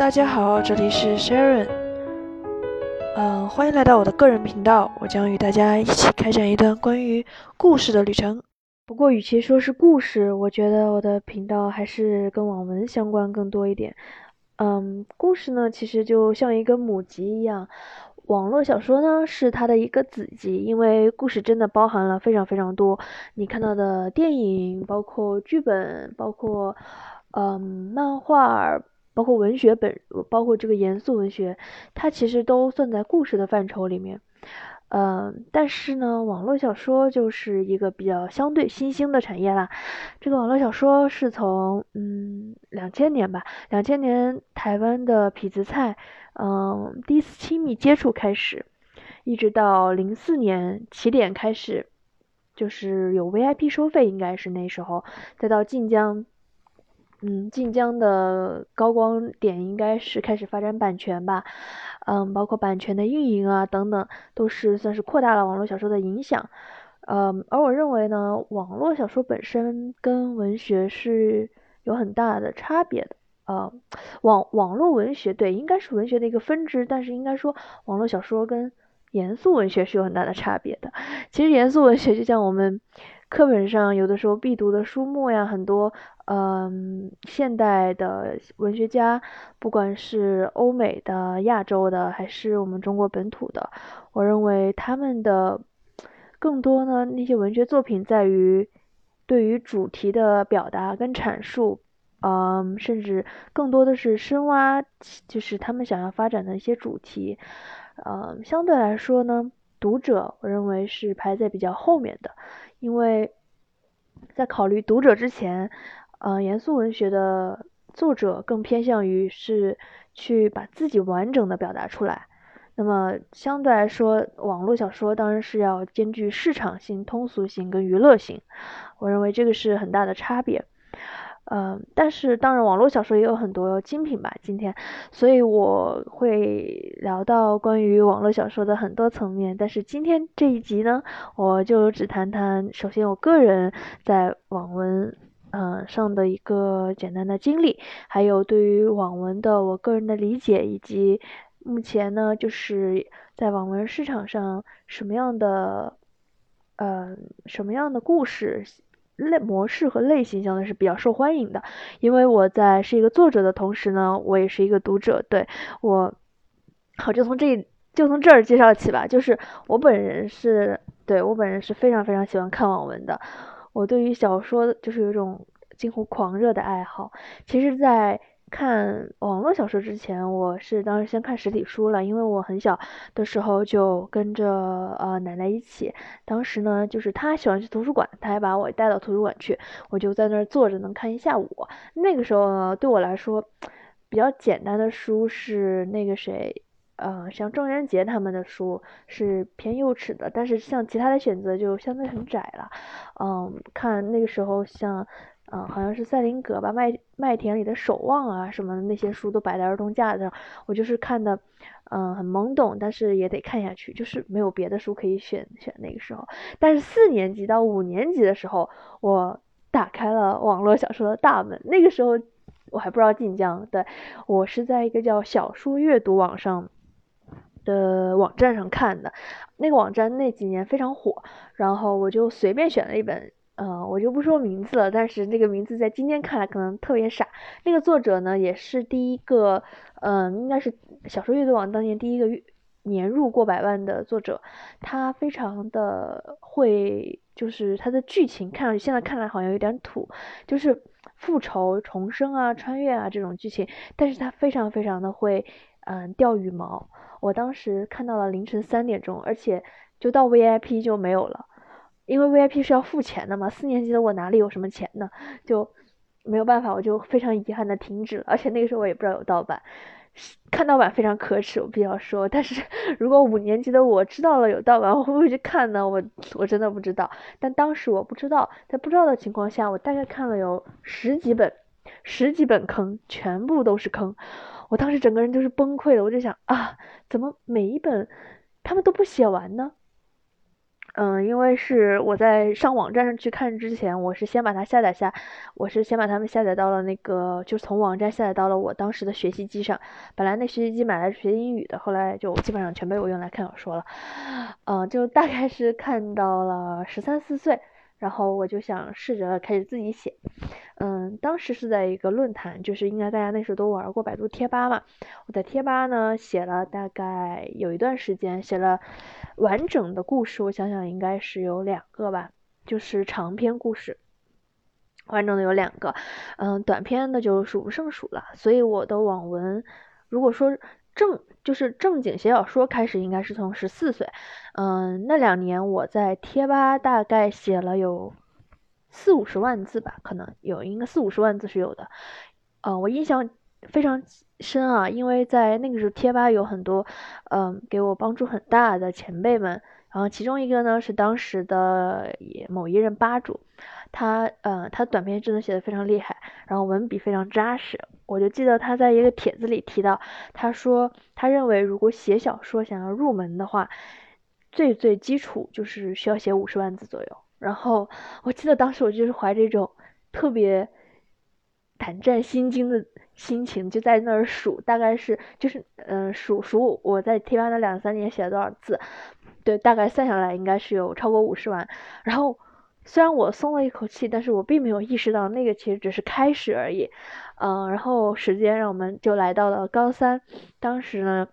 大家好，这里是 Sharon，嗯，欢迎来到我的个人频道，我将与大家一起开展一段关于故事的旅程。不过，与其说是故事，我觉得我的频道还是跟网文相关更多一点。嗯，故事呢，其实就像一个母集一样，网络小说呢是它的一个子集，因为故事真的包含了非常非常多。你看到的电影，包括剧本，包括嗯漫画。包括文学本，包括这个严肃文学，它其实都算在故事的范畴里面。嗯，但是呢，网络小说就是一个比较相对新兴的产业啦。这个网络小说是从嗯两千年吧，两千年台湾的痞子蔡嗯第一次亲密接触开始，一直到零四年起点开始，就是有 VIP 收费，应该是那时候，再到晋江。嗯，晋江的高光点应该是开始发展版权吧，嗯，包括版权的运营啊等等，都是算是扩大了网络小说的影响。嗯，而我认为呢，网络小说本身跟文学是有很大的差别的。呃，网网络文学对，应该是文学的一个分支，但是应该说网络小说跟严肃文学是有很大的差别的。其实严肃文学就像我们。课本上有的时候必读的书目呀，很多，嗯，现代的文学家，不管是欧美的、亚洲的，还是我们中国本土的，我认为他们的更多呢，那些文学作品在于对于主题的表达跟阐述，嗯，甚至更多的是深挖，就是他们想要发展的一些主题，嗯，相对来说呢，读者我认为是排在比较后面的。因为在考虑读者之前，呃，严肃文学的作者更偏向于是去把自己完整的表达出来。那么相对来说，网络小说当然是要兼具市场性、通俗性跟娱乐性。我认为这个是很大的差别。嗯，但是当然，网络小说也有很多精品吧。今天，所以我会聊到关于网络小说的很多层面。但是今天这一集呢，我就只谈谈首先我个人在网文嗯上的一个简单的经历，还有对于网文的我个人的理解，以及目前呢就是在网文市场上什么样的呃什么样的故事。类模式和类型相对是比较受欢迎的，因为我在是一个作者的同时呢，我也是一个读者。对我，好，就从这就从这儿介绍起吧。就是我本人是对我本人是非常非常喜欢看网文的。我对于小说就是有一种近乎狂热的爱好。其实，在看网络小说之前，我是当时先看实体书了，因为我很小的时候就跟着呃奶奶一起，当时呢就是她喜欢去图书馆，她还把我带到图书馆去，我就在那儿坐着能看一下午。那个时候呢，对我来说比较简单的书是那个谁，呃，像郑渊洁他们的书是偏幼齿的，但是像其他的选择就相对很窄了。嗯，看那个时候像。嗯，好像是赛林格吧，麦麦田里的守望啊什么的那些书都摆在儿童架子上，我就是看的，嗯，很懵懂，但是也得看下去，就是没有别的书可以选选那个时候。但是四年级到五年级的时候，我打开了网络小说的大门，那个时候我还不知道晋江，对我是在一个叫小说阅读网上的网站上看的，那个网站那几年非常火，然后我就随便选了一本。嗯，我就不说名字了，但是那个名字在今天看来可能特别傻。那个作者呢，也是第一个，嗯，应该是小说阅读网当年第一个年入过百万的作者。他非常的会，就是他的剧情看上去现在看来好像有点土，就是复仇、重生啊、穿越啊这种剧情，但是他非常非常的会，嗯，钓羽毛。我当时看到了凌晨三点钟，而且就到 VIP 就没有了。因为 VIP 是要付钱的嘛，四年级的我哪里有什么钱呢？就没有办法，我就非常遗憾的停止了。而且那个时候我也不知道有盗版，看盗版非常可耻，我必须要说。但是如果五年级的我知道了有盗版，我会不会去看呢？我我真的不知道。但当时我不知道，在不知道的情况下，我大概看了有十几本，十几本坑，全部都是坑。我当时整个人就是崩溃了，我就想啊，怎么每一本他们都不写完呢？嗯，因为是我在上网站上去看之前，我是先把它下载下，我是先把它们下载到了那个，就是从网站下载到了我当时的学习机上。本来那学习机买来学英语的，后来就基本上全被我用来看小说了。嗯，就大概是看到了十三四岁。然后我就想试着开始自己写，嗯，当时是在一个论坛，就是应该大家那时候都玩过百度贴吧嘛。我在贴吧呢写了大概有一段时间，写了完整的故事，我想想应该是有两个吧，就是长篇故事，完整的有两个，嗯，短篇的就数不胜数了。所以我的网文，如果说。正就是正经写小说开始应该是从十四岁，嗯，那两年我在贴吧大概写了有四五十万字吧，可能有应该四五十万字是有的，嗯，我印象非常深啊，因为在那个时候贴吧有很多嗯给我帮助很大的前辈们，然后其中一个呢是当时的某一任吧主。他呃，他短篇真的写的非常厉害，然后文笔非常扎实。我就记得他在一个帖子里提到，他说他认为如果写小说想要入门的话，最最基础就是需要写五十万字左右。然后我记得当时我就是怀着一种特别胆战心惊的心情，就在那儿数，大概是就是嗯数数我在贴吧那两三年写了多少字，对，大概算下来应该是有超过五十万。然后。虽然我松了一口气，但是我并没有意识到那个其实只是开始而已，嗯，然后时间让我们就来到了高三，当时呢，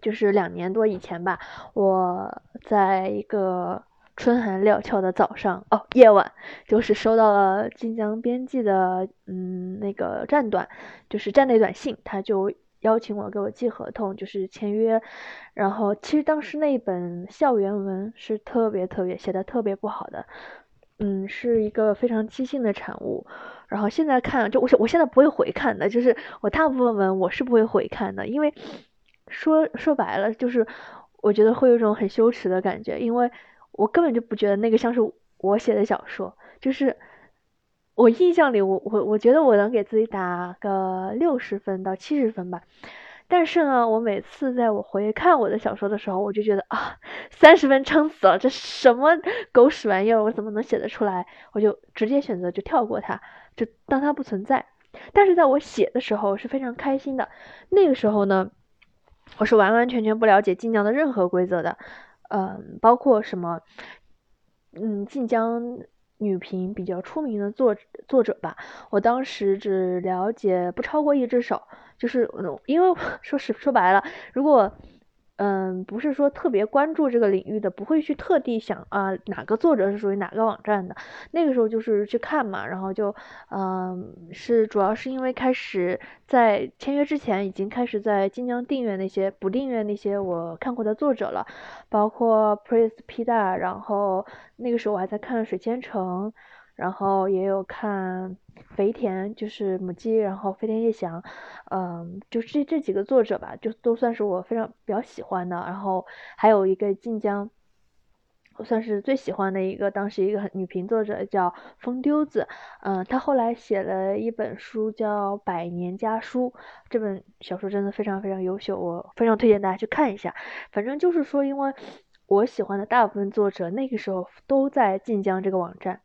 就是两年多以前吧，我在一个春寒料峭的早上，哦，夜晚，就是收到了晋江编辑的，嗯，那个站短，就是站内短信，他就邀请我给我寄合同，就是签约，然后其实当时那本校园文是特别特别写的特别不好的。嗯，是一个非常即兴的产物。然后现在看，就我我现在不会回看的，就是我大部分文我是不会回看的，因为说说白了，就是我觉得会有一种很羞耻的感觉，因为我根本就不觉得那个像是我写的小说，就是我印象里，我我我觉得我能给自己打个六十分到七十分吧。但是呢，我每次在我回看我的小说的时候，我就觉得啊，三十分撑死了，这什么狗屎玩意儿，我怎么能写得出来？我就直接选择就跳过它，就当它不存在。但是在我写的时候是非常开心的。那个时候呢，我是完完全全不了解晋江的任何规则的，嗯，包括什么，嗯，晋江女频比较出名的作作者吧，我当时只了解不超过一只手。就是因为 说实说白了，如果嗯不是说特别关注这个领域的，不会去特地想啊哪个作者是属于哪个网站的。那个时候就是去看嘛，然后就嗯是主要是因为开始在签约之前已经开始在晋江订阅那些不订阅那些我看过的作者了，包括 Prince P 大，然后那个时候我还在看水千城。然后也有看肥田，就是母鸡，然后飞天夜翔，嗯，就这这几个作者吧，就都算是我非常比较喜欢的。然后还有一个晋江，我算是最喜欢的一个，当时一个女频作者叫风丢子，嗯，她后来写了一本书叫《百年家书》，这本小说真的非常非常优秀，我非常推荐大家去看一下。反正就是说，因为我喜欢的大部分作者那个时候都在晋江这个网站。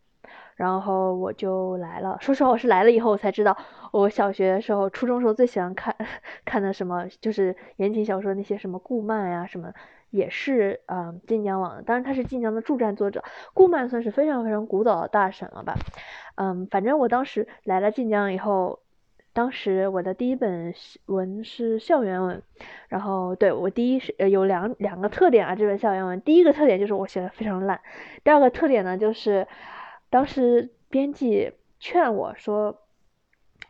然后我就来了。说实话，我是来了以后我才知道，我小学的时候、初中时候最喜欢看 看的什么，就是言情小说那些什么顾漫呀什么，也是嗯晋江网的。当然他是晋江的驻站作者，顾漫算是非常非常古早的大神了吧。嗯，反正我当时来了晋江以后，当时我的第一本文是校园文，然后对我第一是有两两个特点啊，这本校园文，第一个特点就是我写的非常烂，第二个特点呢就是。当时编辑劝我说：“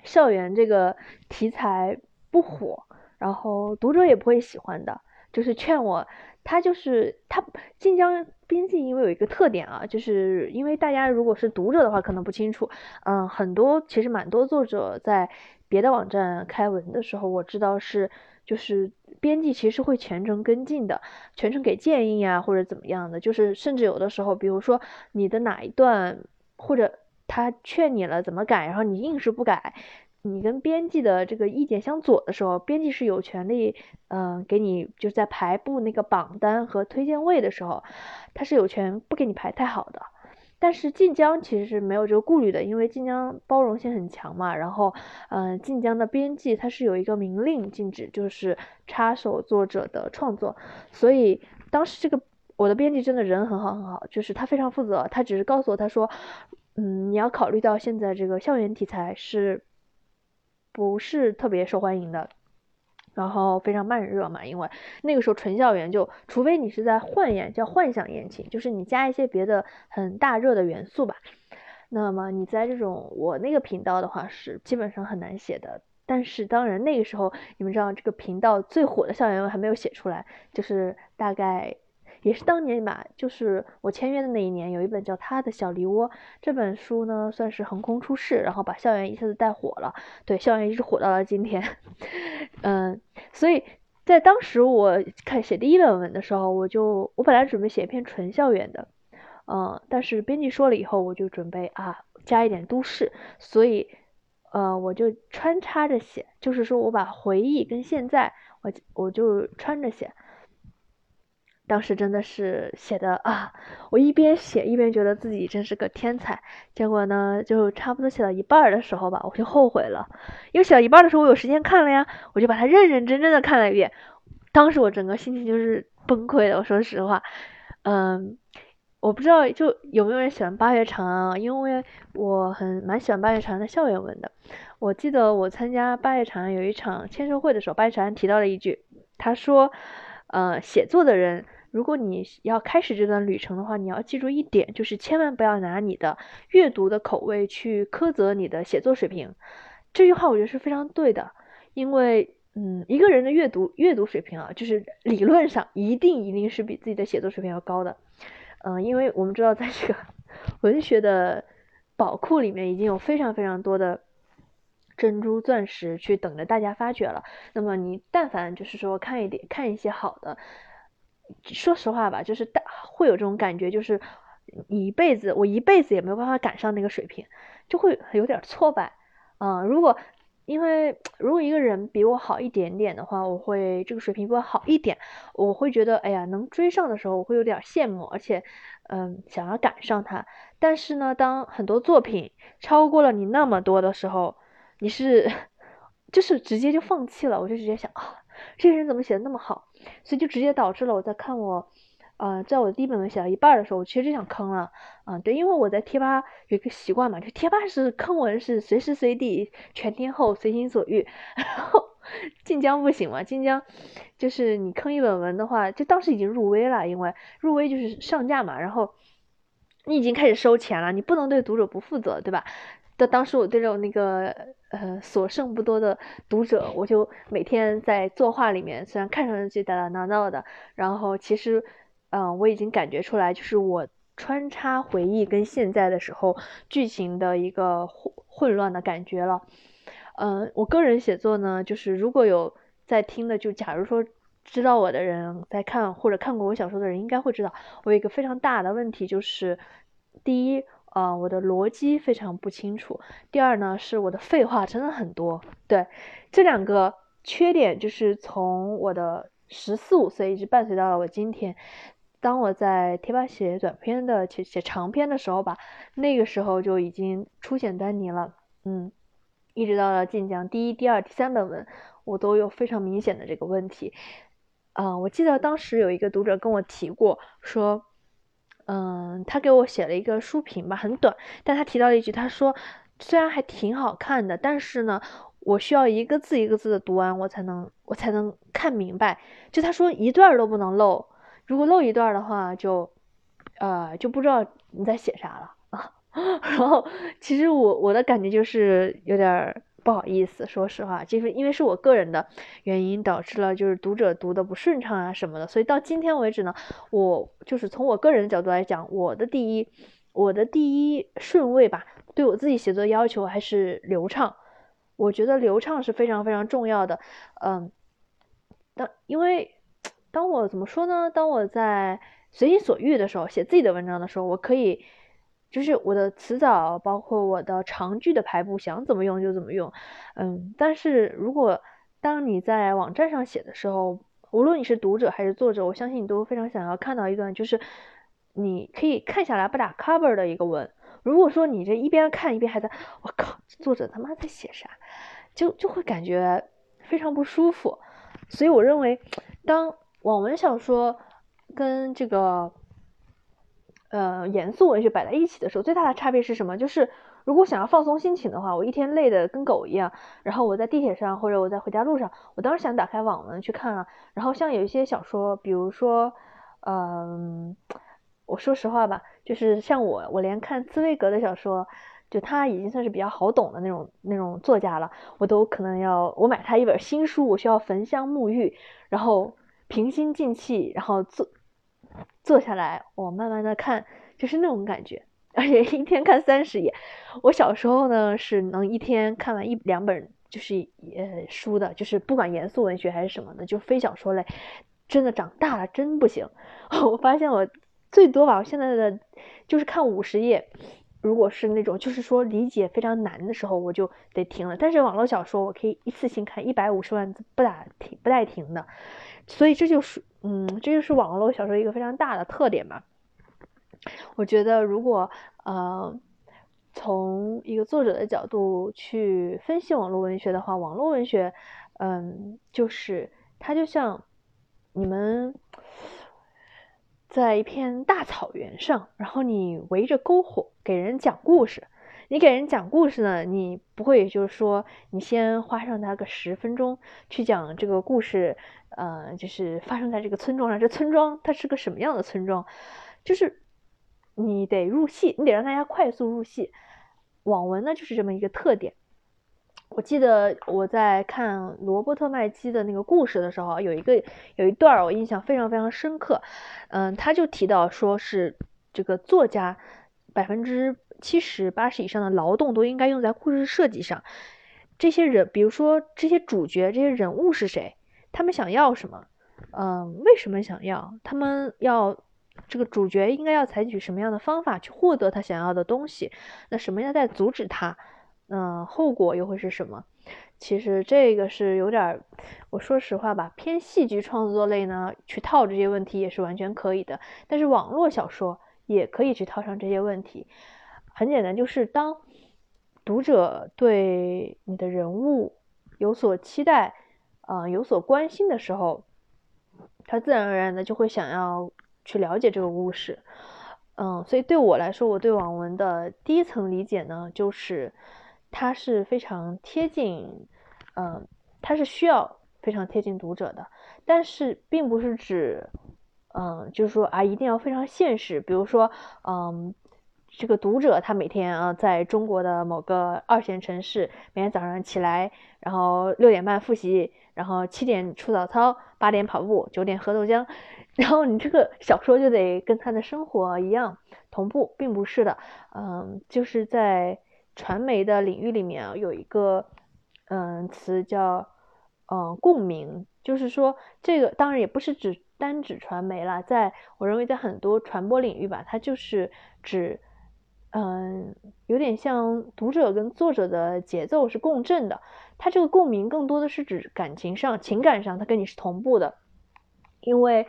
校园这个题材不火，然后读者也不会喜欢的。”就是劝我，他就是他晋江编辑，因为有一个特点啊，就是因为大家如果是读者的话，可能不清楚。嗯，很多其实蛮多作者在别的网站开文的时候，我知道是就是编辑其实会全程跟进的，全程给建议啊，或者怎么样的。就是甚至有的时候，比如说你的哪一段。或者他劝你了怎么改，然后你硬是不改，你跟编辑的这个意见相左的时候，编辑是有权利，嗯，给你就在排布那个榜单和推荐位的时候，他是有权不给你排太好的。但是晋江其实是没有这个顾虑的，因为晋江包容性很强嘛。然后，嗯，晋江的编辑他是有一个明令禁止，就是插手作者的创作。所以当时这个我的编辑真的人很好很好，就是他非常负责，他只是告诉我他说，嗯，你要考虑到现在这个校园题材是不是特别受欢迎的。然后非常慢热嘛，因为那个时候纯校园就，除非你是在幻言叫幻想言情，就是你加一些别的很大热的元素吧。那么你在这种我那个频道的话是基本上很难写的。但是当然那个时候你们知道这个频道最火的校园文还没有写出来，就是大概。也是当年吧，就是我签约的那一年，有一本叫《他的小梨窝》这本书呢，算是横空出世，然后把校园一下子带火了。对，校园一直火到了今天。嗯，所以在当时我看写第一本文的时候，我就我本来准备写一篇纯校园的，嗯，但是编辑说了以后，我就准备啊加一点都市，所以呃我就穿插着写，就是说我把回忆跟现在我我就穿着写。当时真的是写的啊，我一边写一边觉得自己真是个天才。结果呢，就差不多写到一半的时候吧，我就后悔了，因为写到一半的时候我有时间看了呀，我就把它认认真真的看了一遍。当时我整个心情就是崩溃的，我说实话，嗯，我不知道就有没有人喜欢八月长安啊，因为我很蛮喜欢八月长安的校园文的。我记得我参加八月长安有一场签售会的时候，八月长安提到了一句，他说，呃，写作的人。如果你要开始这段旅程的话，你要记住一点，就是千万不要拿你的阅读的口味去苛责你的写作水平。这句话我觉得是非常对的，因为，嗯，一个人的阅读阅读水平啊，就是理论上一定一定是比自己的写作水平要高的。嗯，因为我们知道，在这个 文学的宝库里面，已经有非常非常多的珍珠钻石去等着大家发掘了。那么你但凡就是说看一点看一些好的。说实话吧，就是大会有这种感觉，就是你一辈子，我一辈子也没有办法赶上那个水平，就会有点挫败。嗯，如果因为如果一个人比我好一点点的话，我会这个水平比我好一点，我会觉得哎呀，能追上的时候，我会有点羡慕，而且嗯，想要赶上他。但是呢，当很多作品超过了你那么多的时候，你是 就是直接就放弃了，我就直接想啊。这个人怎么写的那么好？所以就直接导致了我在看我，呃，在我的第一本文写到一半的时候，我其实就想坑了。啊，对，因为我在贴吧有一个习惯嘛，就贴吧是坑文是随时随地全天候随心所欲。然后晋江不行嘛，晋江就是你坑一本文的话，就当时已经入微了，因为入微就是上架嘛，然后你已经开始收钱了，你不能对读者不负责，对吧？但当时我对着我那个呃所剩不多的读者，我就每天在作画里面，虽然看上去打打闹闹的，然后其实，嗯，我已经感觉出来，就是我穿插回忆跟现在的时候，剧情的一个混混乱的感觉了。嗯，我个人写作呢，就是如果有在听的，就假如说知道我的人在看或者看过我小说的人，应该会知道，我有一个非常大的问题，就是第一。啊，我的逻辑非常不清楚。第二呢，是我的废话真的很多。对，这两个缺点就是从我的十四五岁一直伴随到了我今天。当我在贴吧写短篇的、写写长篇的时候吧，那个时候就已经出现端倪了。嗯，一直到了晋江第一、第二、第三本文，我都有非常明显的这个问题。啊，我记得当时有一个读者跟我提过，说。嗯，他给我写了一个书评吧，很短，但他提到了一句，他说虽然还挺好看的，但是呢，我需要一个字一个字的读完，我才能我才能看明白。就他说一段都不能漏，如果漏一段的话，就呃就不知道你在写啥了。然后其实我我的感觉就是有点。不好意思，说实话，就是因为是我个人的原因导致了，就是读者读的不顺畅啊什么的，所以到今天为止呢，我就是从我个人的角度来讲，我的第一，我的第一顺位吧，对我自己写作要求还是流畅，我觉得流畅是非常非常重要的，嗯，当因为当我怎么说呢？当我在随心所欲的时候，写自己的文章的时候，我可以就是我的词藻，包括我的长句的排布，想怎么用就怎么用。嗯，但是如果当你在网站上写的时候，无论你是读者还是作者，我相信你都非常想要看到一段，就是你可以看下来不打 cover 的一个文。如果说你这一边看一边还在，我靠，作者他妈在写啥，就就会感觉非常不舒服。所以我认为，当网文小说跟这个呃严肃文学摆在一起的时候，最大的差别是什么？就是如果想要放松心情的话，我一天累得跟狗一样，然后我在地铁上或者我在回家路上，我当时想打开网文去看啊。然后像有一些小说，比如说，嗯。我说实话吧，就是像我，我连看茨威格的小说，就他已经算是比较好懂的那种那种作家了，我都可能要我买他一本新书，我需要焚香沐浴，然后平心静气，然后坐坐下来，我慢慢的看，就是那种感觉，而且一天看三十页。我小时候呢是能一天看完一两本就是呃书的，就是不管严肃文学还是什么的，就非小说类。真的长大了真不行，我发现我。最多吧，我现在的就是看五十页，如果是那种就是说理解非常难的时候，我就得停了。但是网络小说我可以一次性看一百五十万字不打停不带停的，所以这就是嗯，这就是网络小说一个非常大的特点吧。我觉得如果呃从一个作者的角度去分析网络文学的话，网络文学嗯就是它就像你们。在一片大草原上，然后你围着篝火给人讲故事。你给人讲故事呢，你不会就是说，你先花上他个十分钟去讲这个故事，呃，就是发生在这个村庄上。这村庄它是个什么样的村庄？就是你得入戏，你得让大家快速入戏。网文呢，就是这么一个特点。我记得我在看罗伯特麦基的那个故事的时候，有一个有一段我印象非常非常深刻。嗯，他就提到说是这个作家百分之七十八十以上的劳动都应该用在故事设计上。这些人，比如说这些主角、这些人物是谁？他们想要什么？嗯，为什么想要？他们要这个主角应该要采取什么样的方法去获得他想要的东西？那什么样在阻止他？嗯，后果又会是什么？其实这个是有点，我说实话吧，偏戏剧创作类呢，去套这些问题也是完全可以的。但是网络小说也可以去套上这些问题。很简单，就是当读者对你的人物有所期待，呃，有所关心的时候，他自然而然的就会想要去了解这个故事。嗯，所以对我来说，我对网文的第一层理解呢，就是。它是非常贴近，嗯，它是需要非常贴近读者的，但是并不是指，嗯，就是说啊，一定要非常现实。比如说，嗯，这个读者他每天啊，在中国的某个二线城市，每天早上起来，然后六点半复习，然后七点出早操，八点跑步，九点喝豆浆，然后你这个小说就得跟他的生活一样同步，并不是的，嗯，就是在。传媒的领域里面啊，有一个嗯词叫嗯共鸣，就是说这个当然也不是指单指传媒了，在我认为在很多传播领域吧，它就是指嗯有点像读者跟作者的节奏是共振的，它这个共鸣更多的是指感情上、情感上，它跟你是同步的，因为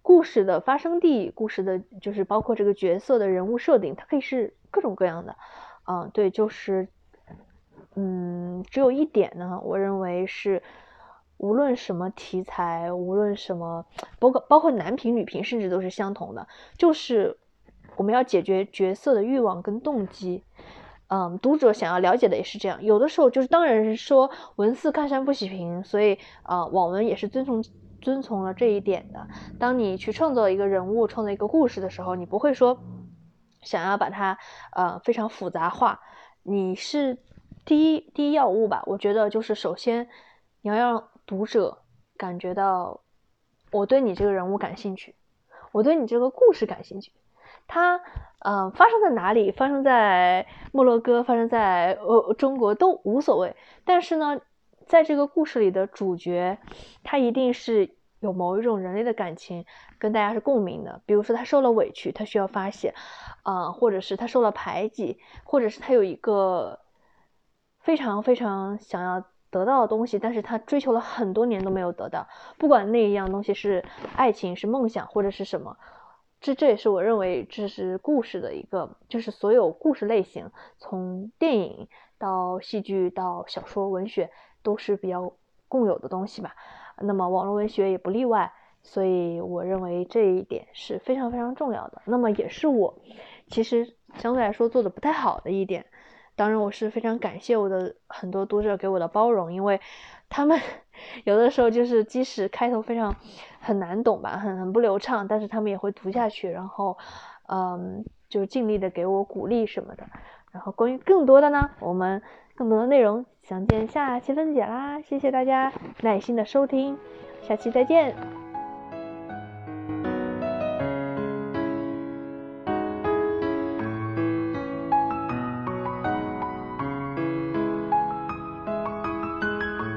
故事的发生地、故事的就是包括这个角色的人物设定，它可以是各种各样的。嗯，对，就是，嗯，只有一点呢，我认为是，无论什么题材，无论什么，包括包括男频女频，甚至都是相同的，就是我们要解决角色的欲望跟动机。嗯，读者想要了解的也是这样。有的时候就是，当然是说文似看山不喜平，所以啊，网文也是遵从遵从了这一点的。当你去创造一个人物、创造一个故事的时候，你不会说。想要把它呃非常复杂化，你是第一第一要务吧？我觉得就是首先你要让读者感觉到我对你这个人物感兴趣，我对你这个故事感兴趣。它嗯发生在哪里？发生在摩洛哥，发生在呃中国都无所谓。但是呢，在这个故事里的主角，他一定是有某一种人类的感情跟大家是共鸣的，比如说他受了委屈，他需要发泄，啊，或者是他受了排挤，或者是他有一个非常非常想要得到的东西，但是他追求了很多年都没有得到，不管那一样东西是爱情、是梦想或者是什么，这这也是我认为这是故事的一个，就是所有故事类型，从电影到戏剧到小说、文学都是比较共有的东西吧。那么网络文学也不例外，所以我认为这一点是非常非常重要的。那么也是我其实相对来说做的不太好的一点。当然，我是非常感谢我的很多读者给我的包容，因为他们 有的时候就是即使开头非常很难懂吧，很很不流畅，但是他们也会读下去，然后嗯，就尽力的给我鼓励什么的。然后关于更多的呢，我们更多的内容。详见下期分解啦！谢谢大家耐心的收听，下期再见。